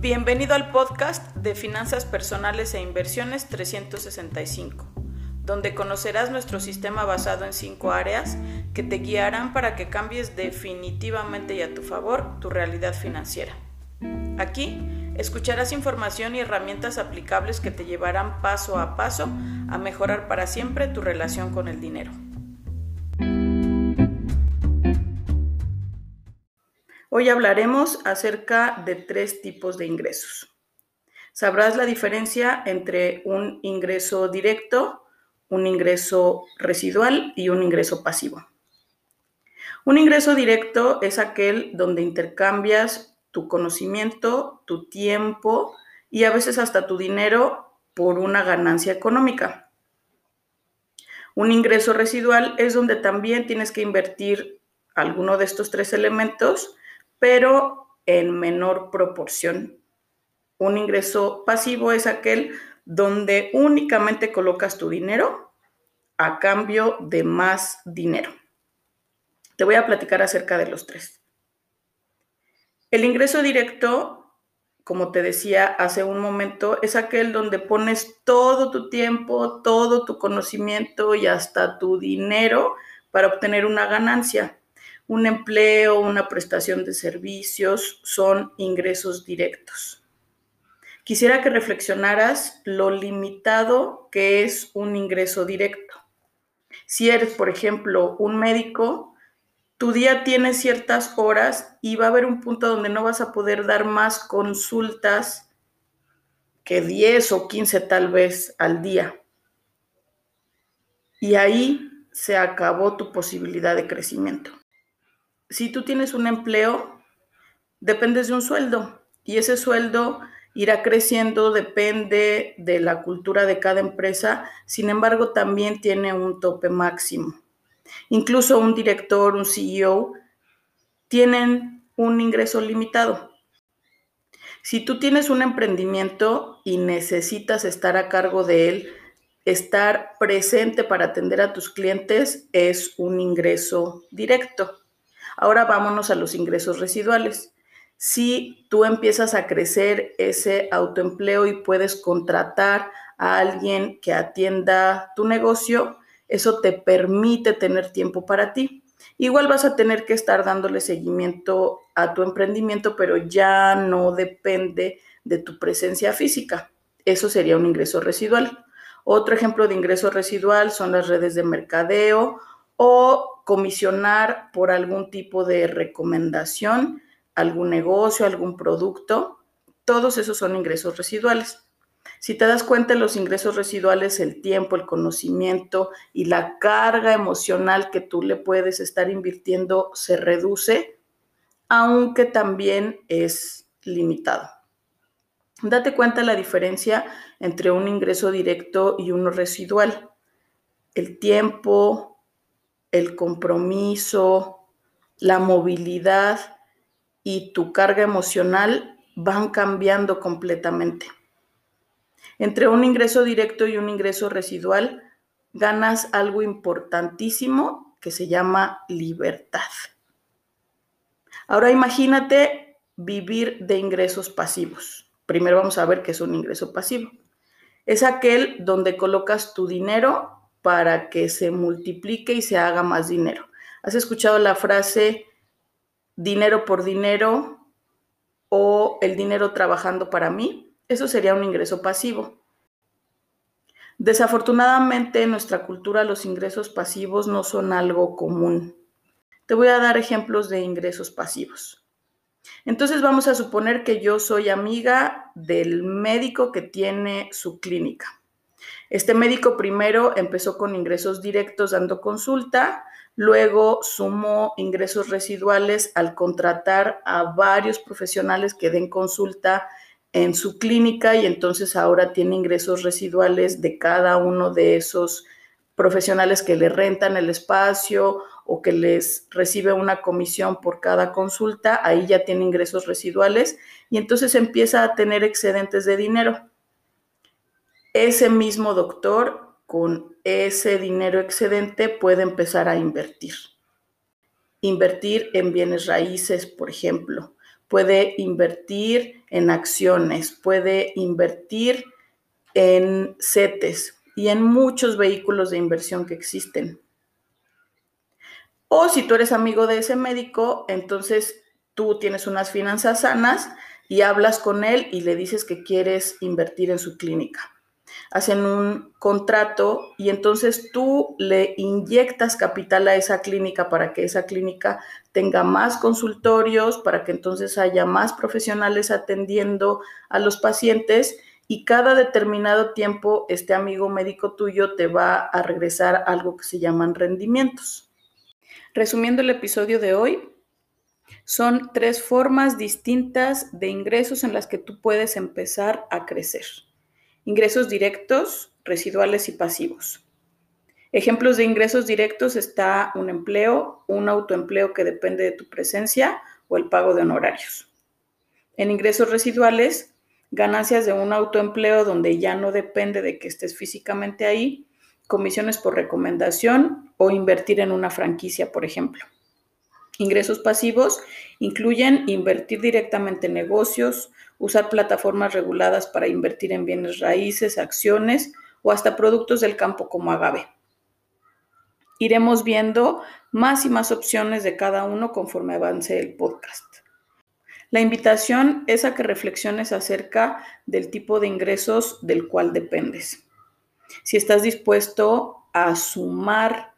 Bienvenido al podcast de Finanzas Personales e Inversiones 365, donde conocerás nuestro sistema basado en cinco áreas que te guiarán para que cambies definitivamente y a tu favor tu realidad financiera. Aquí escucharás información y herramientas aplicables que te llevarán paso a paso a mejorar para siempre tu relación con el dinero. Hoy hablaremos acerca de tres tipos de ingresos. Sabrás la diferencia entre un ingreso directo, un ingreso residual y un ingreso pasivo. Un ingreso directo es aquel donde intercambias tu conocimiento, tu tiempo y a veces hasta tu dinero por una ganancia económica. Un ingreso residual es donde también tienes que invertir alguno de estos tres elementos pero en menor proporción. Un ingreso pasivo es aquel donde únicamente colocas tu dinero a cambio de más dinero. Te voy a platicar acerca de los tres. El ingreso directo, como te decía hace un momento, es aquel donde pones todo tu tiempo, todo tu conocimiento y hasta tu dinero para obtener una ganancia un empleo, una prestación de servicios son ingresos directos. Quisiera que reflexionaras lo limitado que es un ingreso directo. Si eres, por ejemplo, un médico, tu día tiene ciertas horas y va a haber un punto donde no vas a poder dar más consultas que 10 o 15 tal vez al día. Y ahí se acabó tu posibilidad de crecimiento si tú tienes un empleo, dependes de un sueldo y ese sueldo irá creciendo, depende de la cultura de cada empresa, sin embargo también tiene un tope máximo. Incluso un director, un CEO, tienen un ingreso limitado. Si tú tienes un emprendimiento y necesitas estar a cargo de él, estar presente para atender a tus clientes es un ingreso directo. Ahora vámonos a los ingresos residuales. Si tú empiezas a crecer ese autoempleo y puedes contratar a alguien que atienda tu negocio, eso te permite tener tiempo para ti. Igual vas a tener que estar dándole seguimiento a tu emprendimiento, pero ya no depende de tu presencia física. Eso sería un ingreso residual. Otro ejemplo de ingreso residual son las redes de mercadeo o comisionar por algún tipo de recomendación, algún negocio, algún producto. Todos esos son ingresos residuales. Si te das cuenta, los ingresos residuales, el tiempo, el conocimiento y la carga emocional que tú le puedes estar invirtiendo se reduce, aunque también es limitado. Date cuenta la diferencia entre un ingreso directo y uno residual. El tiempo, el compromiso, la movilidad y tu carga emocional van cambiando completamente. Entre un ingreso directo y un ingreso residual, ganas algo importantísimo que se llama libertad. Ahora imagínate vivir de ingresos pasivos. Primero vamos a ver qué es un ingreso pasivo. Es aquel donde colocas tu dinero para que se multiplique y se haga más dinero. ¿Has escuchado la frase dinero por dinero o el dinero trabajando para mí? Eso sería un ingreso pasivo. Desafortunadamente en nuestra cultura los ingresos pasivos no son algo común. Te voy a dar ejemplos de ingresos pasivos. Entonces vamos a suponer que yo soy amiga del médico que tiene su clínica. Este médico primero empezó con ingresos directos dando consulta, luego sumó ingresos residuales al contratar a varios profesionales que den consulta en su clínica y entonces ahora tiene ingresos residuales de cada uno de esos profesionales que le rentan el espacio o que les recibe una comisión por cada consulta, ahí ya tiene ingresos residuales y entonces empieza a tener excedentes de dinero ese mismo doctor con ese dinero excedente puede empezar a invertir. Invertir en bienes raíces, por ejemplo. puede invertir en acciones, puede invertir en CETES y en muchos vehículos de inversión que existen. O si tú eres amigo de ese médico, entonces tú tienes unas finanzas sanas y hablas con él y le dices que quieres invertir en su clínica. Hacen un contrato y entonces tú le inyectas capital a esa clínica para que esa clínica tenga más consultorios, para que entonces haya más profesionales atendiendo a los pacientes y cada determinado tiempo este amigo médico tuyo te va a regresar algo que se llaman rendimientos. Resumiendo el episodio de hoy, son tres formas distintas de ingresos en las que tú puedes empezar a crecer. Ingresos directos, residuales y pasivos. Ejemplos de ingresos directos está un empleo, un autoempleo que depende de tu presencia o el pago de honorarios. En ingresos residuales, ganancias de un autoempleo donde ya no depende de que estés físicamente ahí, comisiones por recomendación o invertir en una franquicia, por ejemplo. Ingresos pasivos incluyen invertir directamente en negocios, usar plataformas reguladas para invertir en bienes raíces, acciones o hasta productos del campo como agave. Iremos viendo más y más opciones de cada uno conforme avance el podcast. La invitación es a que reflexiones acerca del tipo de ingresos del cual dependes si estás dispuesto a sumar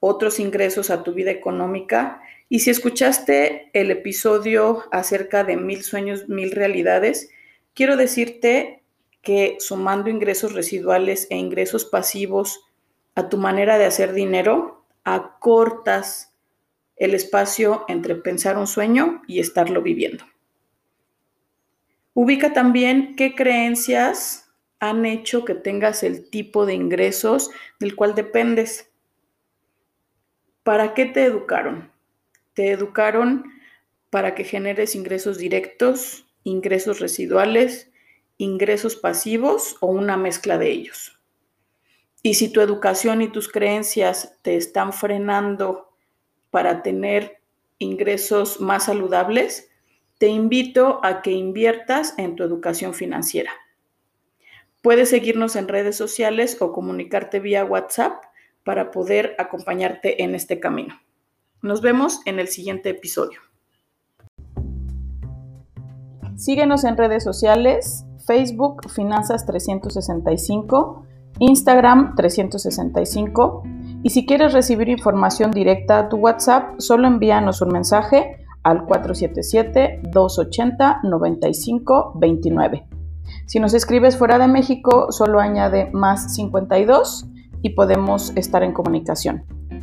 otros ingresos a tu vida económica y si escuchaste el episodio acerca de mil sueños, mil realidades, quiero decirte que sumando ingresos residuales e ingresos pasivos a tu manera de hacer dinero, acortas el espacio entre pensar un sueño y estarlo viviendo. Ubica también qué creencias han hecho que tengas el tipo de ingresos del cual dependes. ¿Para qué te educaron? Te educaron para que generes ingresos directos, ingresos residuales, ingresos pasivos o una mezcla de ellos. Y si tu educación y tus creencias te están frenando para tener ingresos más saludables, te invito a que inviertas en tu educación financiera. Puedes seguirnos en redes sociales o comunicarte vía WhatsApp para poder acompañarte en este camino. Nos vemos en el siguiente episodio. Síguenos en redes sociales, Facebook Finanzas 365, Instagram 365 y si quieres recibir información directa a tu WhatsApp, solo envíanos un mensaje al 477-280-9529. Si nos escribes fuera de México, solo añade más 52 y podemos estar en comunicación.